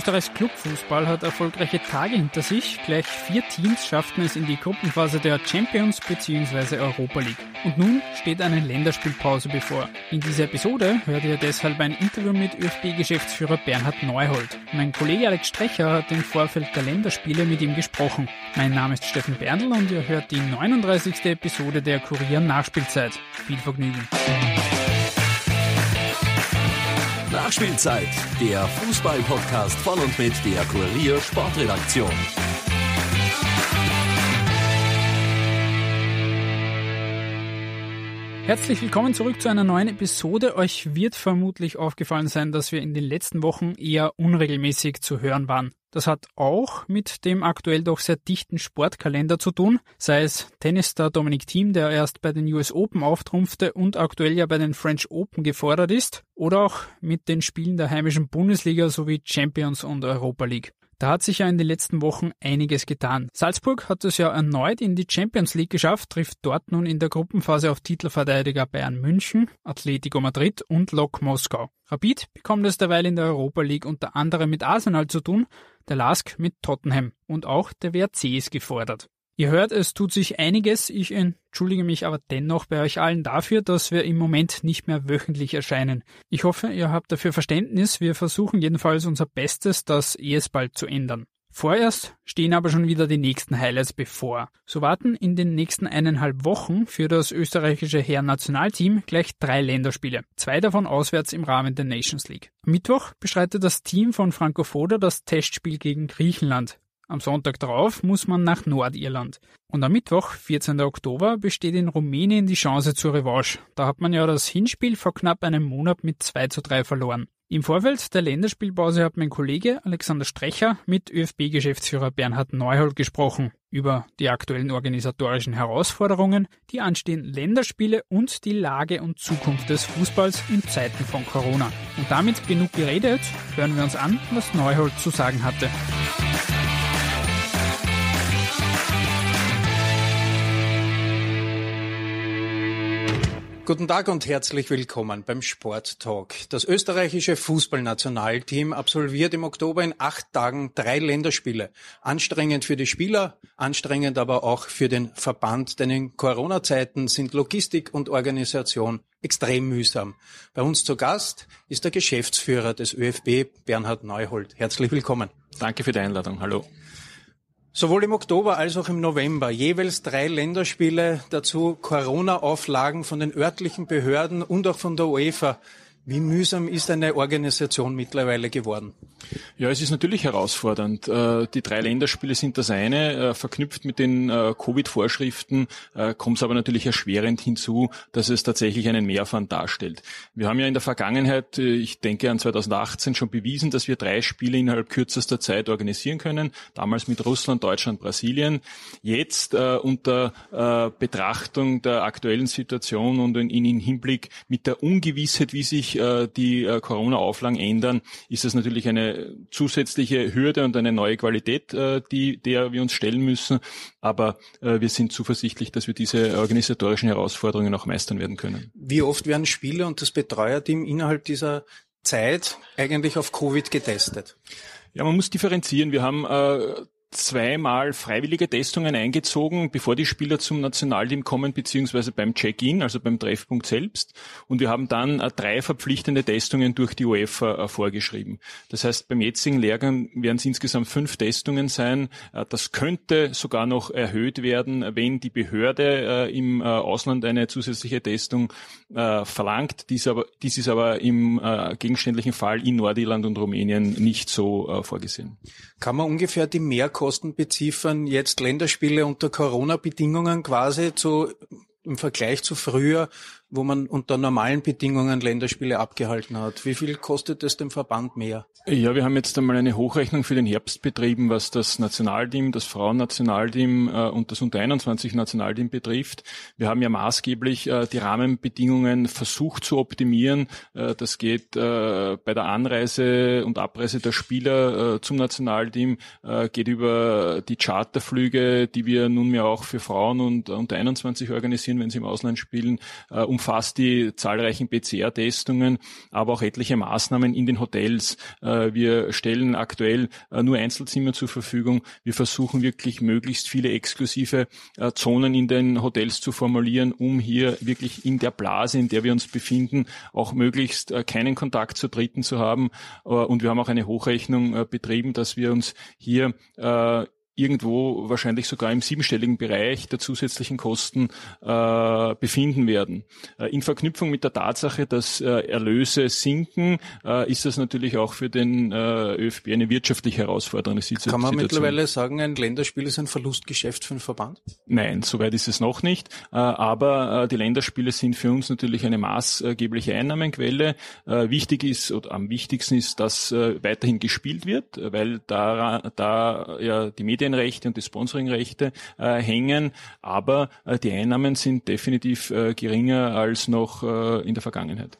Österreichs Clubfußball hat erfolgreiche Tage hinter sich. Gleich vier Teams schafften es in die Gruppenphase der Champions bzw. Europa League. Und nun steht eine Länderspielpause bevor. In dieser Episode hört ihr deshalb ein Interview mit ÖFB-Geschäftsführer Bernhard Neuhold. Mein Kollege Alex Strecher hat im Vorfeld der Länderspiele mit ihm gesprochen. Mein Name ist Steffen Berndl und ihr hört die 39. Episode der Kurier Nachspielzeit. Viel Vergnügen. Nachspielzeit, der Fußball-Podcast von und mit der Kurier Sportredaktion. Herzlich willkommen zurück zu einer neuen Episode. Euch wird vermutlich aufgefallen sein, dass wir in den letzten Wochen eher unregelmäßig zu hören waren. Das hat auch mit dem aktuell doch sehr dichten Sportkalender zu tun, sei es Tennisstar Dominic Thiem, der erst bei den US Open auftrumpfte und aktuell ja bei den French Open gefordert ist, oder auch mit den Spielen der heimischen Bundesliga sowie Champions und Europa League. Da hat sich ja in den letzten Wochen einiges getan. Salzburg hat es ja erneut in die Champions League geschafft, trifft dort nun in der Gruppenphase auf Titelverteidiger Bayern München, Atletico Madrid und Lok Moskau. Rapid bekommt es derweil in der Europa League unter anderem mit Arsenal zu tun, der Lask mit Tottenham und auch der WRC ist gefordert. Ihr hört, es tut sich einiges. Ich entschuldige mich aber dennoch bei euch allen dafür, dass wir im Moment nicht mehr wöchentlich erscheinen. Ich hoffe, ihr habt dafür Verständnis. Wir versuchen jedenfalls unser Bestes, das es bald zu ändern. Vorerst stehen aber schon wieder die nächsten Highlights bevor. So warten in den nächsten eineinhalb Wochen für das österreichische Herren-Nationalteam gleich drei Länderspiele, zwei davon auswärts im Rahmen der Nations League. Am Mittwoch bestreitet das Team von Franco Foda das Testspiel gegen Griechenland. Am Sonntag darauf muss man nach Nordirland. Und am Mittwoch, 14. Oktober, besteht in Rumänien die Chance zur Revanche. Da hat man ja das Hinspiel vor knapp einem Monat mit 2 zu 3 verloren. Im Vorfeld der Länderspielpause hat mein Kollege Alexander Strecher mit ÖFB-Geschäftsführer Bernhard Neuhold gesprochen über die aktuellen organisatorischen Herausforderungen, die anstehenden Länderspiele und die Lage und Zukunft des Fußballs in Zeiten von Corona. Und damit genug geredet, hören wir uns an, was Neuhold zu sagen hatte. Guten Tag und herzlich willkommen beim Sport Talk. Das österreichische Fußballnationalteam absolviert im Oktober in acht Tagen drei Länderspiele. Anstrengend für die Spieler, anstrengend aber auch für den Verband, denn in Corona-Zeiten sind Logistik und Organisation extrem mühsam. Bei uns zu Gast ist der Geschäftsführer des ÖFB, Bernhard Neuhold. Herzlich willkommen. Danke für die Einladung. Hallo. Sowohl im Oktober als auch im November jeweils drei Länderspiele, dazu Corona-Auflagen von den örtlichen Behörden und auch von der UEFA. Wie mühsam ist eine Organisation mittlerweile geworden? Ja, es ist natürlich herausfordernd. Äh, die drei Länderspiele sind das eine. Äh, verknüpft mit den äh, Covid-Vorschriften kommt es aber natürlich erschwerend hinzu, dass es tatsächlich einen Mehraufwand darstellt. Wir haben ja in der Vergangenheit, ich denke an 2018, schon bewiesen, dass wir drei Spiele innerhalb kürzester Zeit organisieren können. Damals mit Russland, Deutschland, Brasilien. Jetzt unter Betrachtung der aktuellen Situation und in, in Hinblick mit der Ungewissheit, wie sich äh, die äh, Corona-Auflagen ändern, ist das natürlich eine zusätzliche Hürde und eine neue Qualität, äh, die, der wir uns stellen müssen. Aber wir sind zuversichtlich, dass wir diese organisatorischen Herausforderungen auch meistern werden können. Wie oft werden Spieler und das Betreuerteam innerhalb dieser Zeit eigentlich auf Covid getestet? Ja, man muss differenzieren. Wir haben äh, zweimal freiwillige Testungen eingezogen, bevor die Spieler zum Nationalteam kommen, beziehungsweise beim Check-in, also beim Treffpunkt selbst. Und wir haben dann äh, drei verpflichtende Testungen durch die UEFA äh, vorgeschrieben. Das heißt, beim jetzigen Lehrgang werden es insgesamt fünf Testungen sein. Äh, das könnte sogar noch erhöht werden, wenn die Behörde im Ausland eine zusätzliche Testung verlangt. Dies, aber, dies ist aber im gegenständlichen Fall in Nordirland und Rumänien nicht so vorgesehen. Kann man ungefähr die Mehrkosten beziffern, jetzt Länderspiele unter Corona-Bedingungen quasi zu, im Vergleich zu früher, wo man unter normalen Bedingungen Länderspiele abgehalten hat. Wie viel kostet es dem Verband mehr? Ja, wir haben jetzt einmal eine Hochrechnung für den Herbst betrieben, was das Nationalteam, das Frauennationalteam äh, und das Unter-21-Nationalteam betrifft. Wir haben ja maßgeblich äh, die Rahmenbedingungen versucht zu optimieren. Äh, das geht bei der Anreise und Abreise der Spieler zum Nationalteam, geht über die Charterflüge, die wir nunmehr auch für Frauen und unter 21 organisieren, wenn sie im Ausland spielen, umfasst die zahlreichen PCR-Testungen, aber auch etliche Maßnahmen in den Hotels äh, wir stellen aktuell äh, nur Einzelzimmer zur Verfügung. Wir versuchen wirklich möglichst viele exklusive äh, Zonen in den Hotels zu formulieren, um hier wirklich in der Blase, in der wir uns befinden, auch möglichst keinen Kontakt zu Dritten zu haben. Und wir haben auch eine Hochrechnung betrieben, dass wir uns hier irgendwo wahrscheinlich sogar im siebenstelligen Bereich der zusätzlichen Kosten äh, befinden werden. Äh, in Verknüpfung mit der Tatsache, dass äh, Erlöse sinken, äh, ist das natürlich auch für den äh, ÖFB eine wirtschaftliche herausfordernde Situation. Kann man mittlerweile sagen, ein Länderspiel ist ein Verlustgeschäft für den Verband? Nein, soweit ist es noch nicht. Äh, aber die Länderspiele sind für uns natürlich eine maßgebliche Einnahmenquelle. wichtig ist oder am wichtigsten ist, dass weiterhin gespielt wird, weil da, da ja die Medien Medienrechte und die Sponsoringrechte äh, hängen, aber äh, die Einnahmen sind definitiv äh, geringer als noch äh, in der Vergangenheit.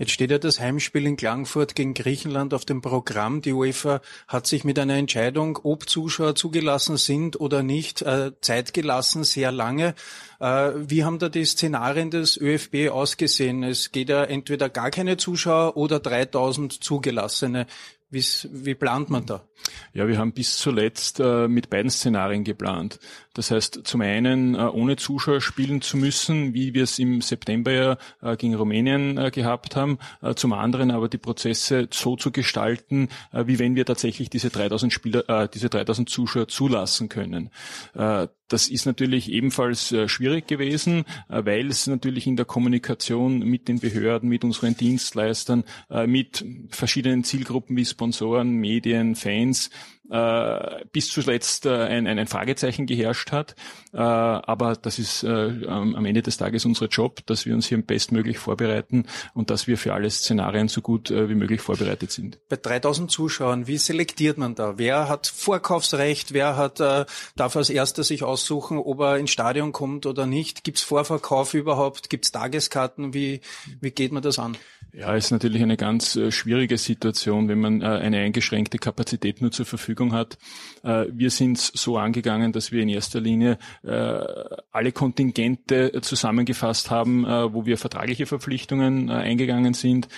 Jetzt steht ja das Heimspiel in Klagenfurt gegen Griechenland auf dem Programm. Die UEFA hat sich mit einer Entscheidung, ob Zuschauer zugelassen sind oder nicht, äh, Zeit gelassen, sehr lange. Äh, wie haben da die Szenarien des ÖFB ausgesehen? Es geht ja entweder gar keine Zuschauer oder 3000 zugelassene. Wie plant man da? Ja, wir haben bis zuletzt äh, mit beiden Szenarien geplant. Das heißt, zum einen äh, ohne Zuschauer spielen zu müssen, wie wir es im September ja äh, gegen Rumänien äh, gehabt haben. Zum anderen aber die Prozesse so zu gestalten, wie wenn wir tatsächlich diese 3000 Spieler, diese 3000 Zuschauer zulassen können. Das ist natürlich ebenfalls schwierig gewesen, weil es natürlich in der Kommunikation mit den Behörden, mit unseren Dienstleistern, mit verschiedenen Zielgruppen wie Sponsoren, Medien, Fans äh, bis zuletzt äh, ein, ein, Fragezeichen geherrscht hat. Äh, aber das ist äh, am Ende des Tages unser Job, dass wir uns hier bestmöglich vorbereiten und dass wir für alle Szenarien so gut äh, wie möglich vorbereitet sind. Bei 3000 Zuschauern, wie selektiert man da? Wer hat Vorkaufsrecht? Wer hat, äh, darf als erster sich aussuchen, ob er ins Stadion kommt oder nicht? Gibt es Vorverkauf überhaupt? Gibt es Tageskarten? Wie, wie geht man das an? Ja, ist natürlich eine ganz schwierige Situation, wenn man eine eingeschränkte Kapazität nur zur Verfügung hat. Äh, wir sind so angegangen, dass wir in erster Linie alle Kontingente zusammengefasst haben, wo wir vertragliche Verpflichtungen eingegangen sind,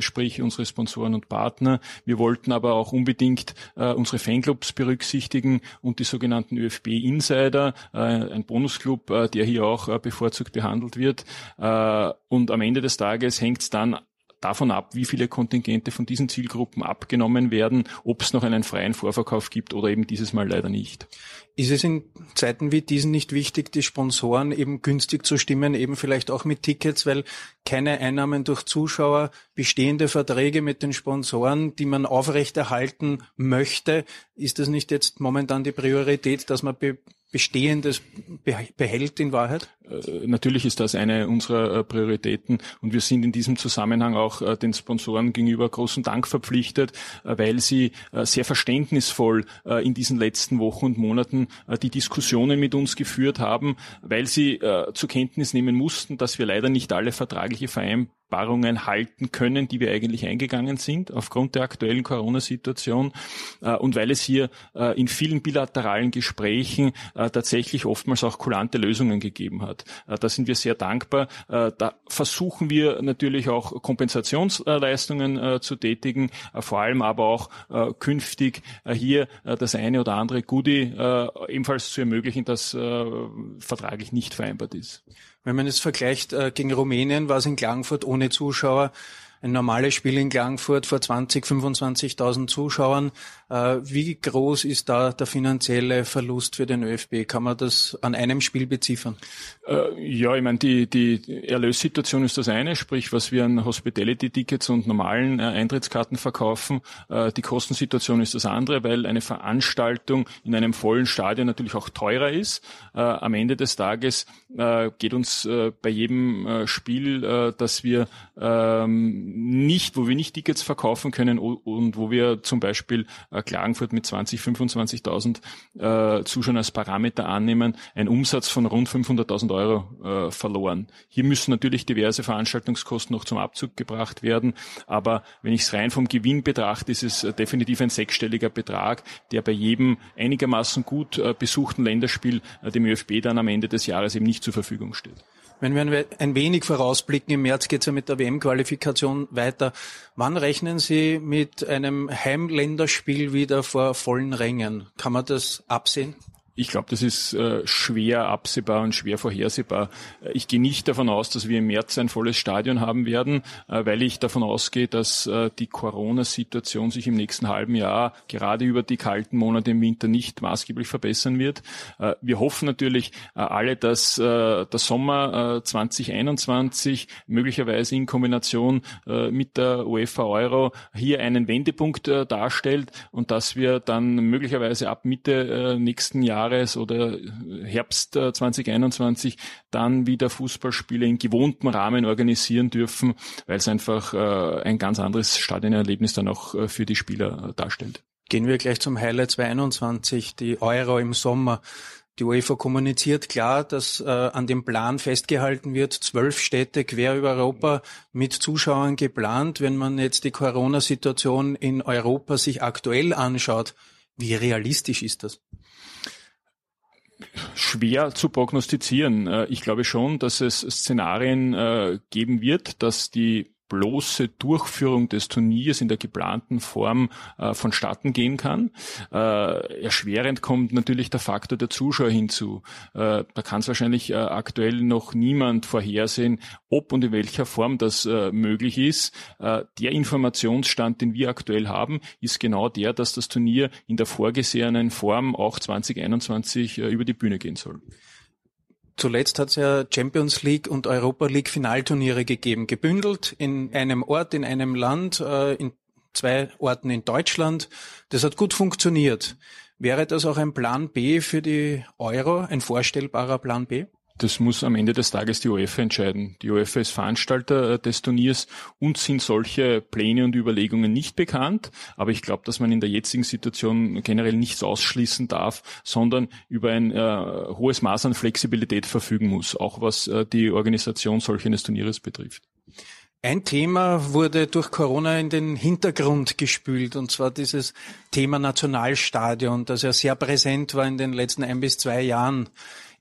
sprich unsere Sponsoren und Partner. Wir wollten aber auch unbedingt unsere Fanclubs berücksichtigen und die sogenannten ÖFB-Insider, ein Bonusclub, der hier auch bevorzugt behandelt wird. Und am Ende des Tages hängt es dann davon ab, wie viele Kontingente von diesen Zielgruppen abgenommen werden, ob es noch einen freien Vorverkauf gibt oder eben dieses Mal leider nicht. Ist es in Zeiten wie diesen nicht wichtig, die Sponsoren eben günstig zu stimmen, eben vielleicht auch mit Tickets, weil keine Einnahmen durch Zuschauer, bestehende Verträge mit den Sponsoren, die man aufrechterhalten möchte, ist das nicht jetzt momentan die Priorität, dass man Bestehendes behält in Wahrheit? Äh, natürlich ist das eine unserer äh, Prioritäten und wir sind in diesem Zusammenhang auch äh, den Sponsoren gegenüber großen Dank verpflichtet, weil sie sehr verständnisvoll in diesen letzten Wochen und Monaten die Diskussionen mit uns geführt haben, weil sie zur Kenntnis nehmen mussten, dass wir leider nicht alle vertragliche Vereinbarungen Vereinbarungen halten können, die wir eigentlich eingegangen sind aufgrund der aktuellen Corona-Situation äh, und weil es hier äh, in vielen bilateralen Gesprächen äh, tatsächlich oftmals auch kulante Lösungen gegeben hat. Da sind wir sehr dankbar. Da versuchen wir natürlich auch Kompensationsleistungen zu tätigen, vor allem aber auch künftig hier das eine oder andere Goodie ebenfalls zu ermöglichen, das vertraglich nicht vereinbart ist. Wenn man es vergleicht äh, gegen Rumänien, war es in Klagenfurt ohne Zuschauer. Ein normales Spiel in Klagenfurt vor 20, 25.000 Zuschauern. Äh, wie groß ist da der finanzielle Verlust für den ÖFB? Kann man das an einem Spiel beziffern? Äh, ja, ich meine, die, die Erlössituation ist das eine, sprich, was wir an Hospitality-Tickets und normalen äh, Eintrittskarten verkaufen. Die Kostensituation ist das andere, weil eine Veranstaltung in einem vollen Stadion natürlich auch teurer ist. Am Ende des Tages geht uns bei jedem Spiel, dass wir ähm, nicht, wo wir nicht Tickets verkaufen können und wo wir zum Beispiel äh, Klagenfurt mit 20, 25.000 äh, Zuschauern als Parameter annehmen, ein Umsatz von rund 500.000 Euro äh, verloren. Hier müssen natürlich diverse Veranstaltungskosten noch zum Abzug gebracht werden, aber wenn ich es rein vom Gewinn betrachte, ist es äh, definitiv ein sechsstelliger Betrag, der bei jedem einigermaßen gut äh, besuchten Länderspiel dem ÖFB dann am Ende des Jahres eben nicht zur Verfügung steht. Wenn wir ein wenig vorausblicken, im März geht es ja mit der WM-Qualifikation weiter. Wann rechnen Sie mit einem Heimländerspiel wieder vor vollen Rängen? Kann man das absehen? Ich glaube, das ist äh, schwer absehbar und schwer vorhersehbar. Äh, ich gehe nicht davon aus, dass wir im März ein volles Stadion haben werden, äh, weil ich davon ausgehe, dass äh, die Corona-Situation sich im nächsten halben Jahr gerade über die kalten Monate im Winter nicht maßgeblich verbessern wird. Äh, wir hoffen natürlich äh, alle, dass der Sommer 2021 möglicherweise in Kombination mit der UEFA Euro hier einen Wendepunkt darstellt und dass wir dann möglicherweise ab Mitte nächsten Jahres Jahres oder Herbst 2021 äh, dann wieder Fußballspiele in gewohntem Rahmen organisieren dürfen, weil es einfach äh, ein ganz anderes Stadionerlebnis dann auch äh, für die Spieler darstellt. Gehen wir gleich zum Highlight 2021, die Euro im Sommer. Die UEFA kommuniziert klar, dass äh, an dem Plan festgehalten wird, zwölf Städte quer über Europa mit Zuschauern geplant. Wenn man jetzt die Corona-Situation in Europa sich aktuell anschaut, wie realistisch ist das? Schwer zu prognostizieren. Äh, ich glaube schon, dass es Szenarien äh, geben wird, dass die bloße Durchführung des Turniers in der geplanten Form äh, vonstatten gehen kann. Äh, erschwerend kommt natürlich der Faktor der Zuschauer hinzu. Äh, da kann es wahrscheinlich äh, aktuell noch niemand vorhersehen, ob und in welcher Form das äh, möglich ist. Äh, der Informationsstand, den wir aktuell haben, ist genau der, dass das Turnier in der vorgesehenen Form auch 2021 über die Bühne gehen soll. Zuletzt hat es ja Champions League und Europa League Finalturniere gegeben, gebündelt in einem Ort, in einem Land, äh, in zwei Orten in Deutschland. Das hat gut funktioniert. Wäre das auch ein Plan B für die Euro, ein vorstellbarer Plan B? Das muss am Ende des Tages die UEFA entscheiden. Die UEFA ist Veranstalter äh, des Turniers und sind solche Pläne und Überlegungen nicht bekannt. Aber ich glaube, dass man in der jetzigen Situation generell nichts ausschließen darf, sondern über ein äh, hohes Maß an Flexibilität verfügen muss, auch was äh, die Organisation solch eines Turnieres betrifft. Ein Thema wurde durch Corona in den Hintergrund gespült, und zwar dieses Thema Nationalstadion, das ja sehr präsent war in den letzten ein bis zwei Jahren.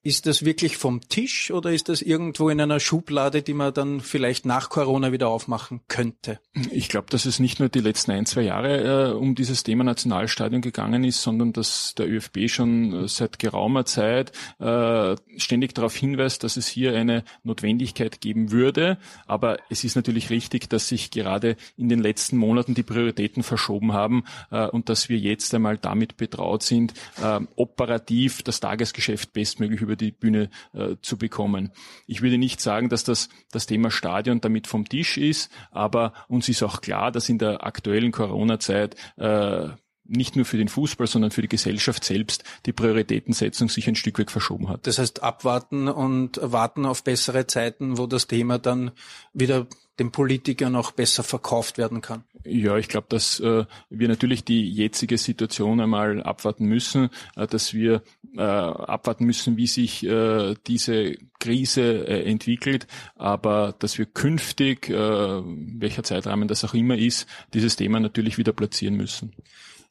Ist das wirklich vom Tisch oder ist das irgendwo in einer Schublade, die man dann vielleicht nach Corona wieder aufmachen könnte? Ich glaube, dass es nicht nur die letzten ein, zwei Jahre äh, um dieses Thema Nationalstadion gegangen ist, sondern dass der ÖFB schon äh, seit geraumer Zeit äh, ständig darauf hinweist, dass es hier eine Notwendigkeit geben würde. Aber es ist natürlich richtig, dass sich gerade in den letzten Monaten die Prioritäten verschoben haben äh, und dass wir jetzt einmal damit betraut sind, äh, operativ das Tagesgeschäft bestmöglich über über die Bühne äh, zu bekommen. Ich würde nicht sagen, dass das, das Thema Stadion damit vom Tisch ist, aber uns ist auch klar, dass in der aktuellen Corona-Zeit äh, nicht nur für den Fußball, sondern für die Gesellschaft selbst die Prioritätensetzung sich ein Stück weit verschoben hat. Das heißt, abwarten und warten auf bessere Zeiten, wo das Thema dann wieder den Politikern auch besser verkauft werden kann. Ja, ich glaube, dass äh, wir natürlich die jetzige Situation einmal abwarten müssen, äh, dass wir äh, abwarten müssen, wie sich äh, diese Krise äh, entwickelt, aber dass wir künftig, äh, welcher Zeitrahmen das auch immer ist, dieses Thema natürlich wieder platzieren müssen.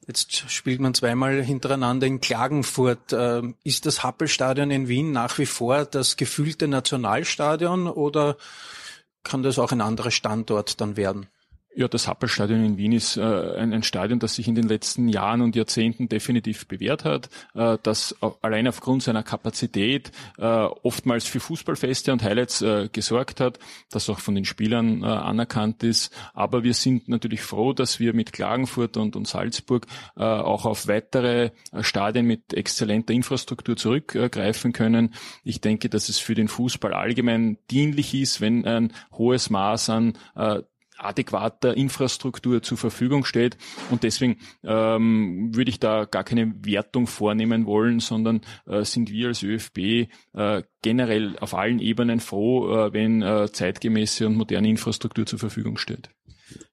Jetzt spielt man zweimal hintereinander in Klagenfurt. Ähm, ist das Happelstadion in Wien nach wie vor das gefühlte Nationalstadion oder kann das auch ein anderer Standort dann werden? Ja, das Happelstadion in Wien ist äh, ein, ein, Stadion, das sich in den letzten Jahren und Jahrzehnten definitiv bewährt hat, äh, das allein aufgrund seiner Kapazität äh, oftmals für Fußballfeste und Highlights äh, gesorgt hat, das auch von den Spielern äh, anerkannt ist. Aber wir sind natürlich froh, dass wir mit Klagenfurt und, und Salzburg äh, auch auf weitere Stadien mit exzellenter Infrastruktur zurückgreifen können. Ich denke, dass es für den Fußball allgemein dienlich ist, wenn ein hohes Maß an adäquater Infrastruktur zur Verfügung steht. Und deswegen ähm, würde ich da gar keine Wertung vornehmen wollen, sondern äh, sind wir als ÖFB äh, generell auf allen Ebenen froh, äh, wenn äh, zeitgemäße und moderne Infrastruktur zur Verfügung steht.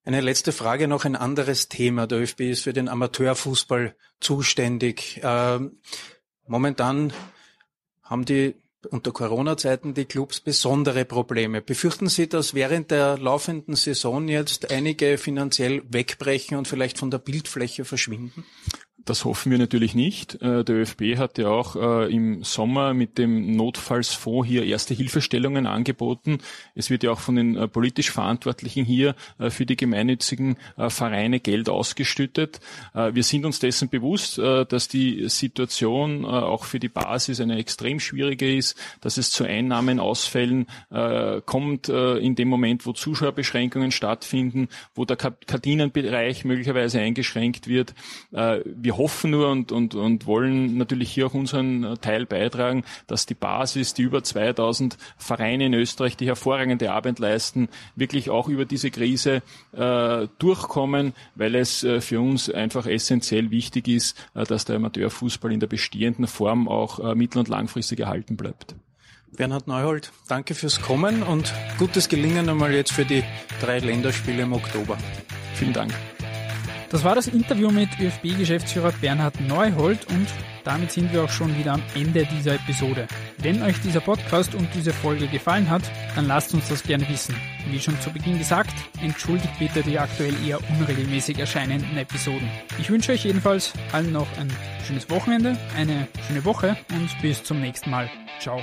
Eine letzte Frage, noch ein anderes Thema. Der ÖFB ist für den Amateurfußball zuständig. Ähm, momentan haben die unter Corona-Zeiten die Clubs besondere Probleme. Befürchten Sie, dass während der laufenden Saison jetzt einige finanziell wegbrechen und vielleicht von der Bildfläche verschwinden? Das hoffen wir natürlich nicht. Äh, der ÖFB hat ja auch äh, im Sommer mit dem Notfallsfonds hier erste Hilfestellungen angeboten. Es wird ja auch von den äh, politisch Verantwortlichen hier für die gemeinnützigen Vereine Geld ausgestüttet. Wir sind uns dessen bewusst, dass die Situation auch für die Basis eine extrem schwierige ist, dass es zu Einnahmenausfällen kommt in dem Moment, wo Zuschauerbeschränkungen stattfinden, wo der Kardinenbereich möglicherweise eingeschränkt wird. Wir wir hoffen nur und, und, und wollen natürlich hier auch unseren Teil beitragen, dass die Basis, die über 2000 Vereine in Österreich, die hervorragende Arbeit leisten, wirklich auch über diese Krise äh, durchkommen, weil es äh, für uns einfach essentiell wichtig ist, äh, dass der Amateurfußball in der bestehenden Form auch äh, mittel- und langfristig erhalten bleibt. Bernhard Neuhold, danke fürs Kommen und gutes Gelingen einmal jetzt für die drei Länderspiele im Oktober. Vielen Dank. Das war das Interview mit ÖFB-Geschäftsführer Bernhard Neuhold und damit sind wir auch schon wieder am Ende dieser Episode. Wenn euch dieser Podcast und diese Folge gefallen hat, dann lasst uns das gerne wissen. Wie schon zu Beginn gesagt, entschuldigt bitte die aktuell eher unregelmäßig erscheinenden Episoden. Ich wünsche euch jedenfalls allen noch ein schönes Wochenende, eine schöne Woche und bis zum nächsten Mal. Ciao.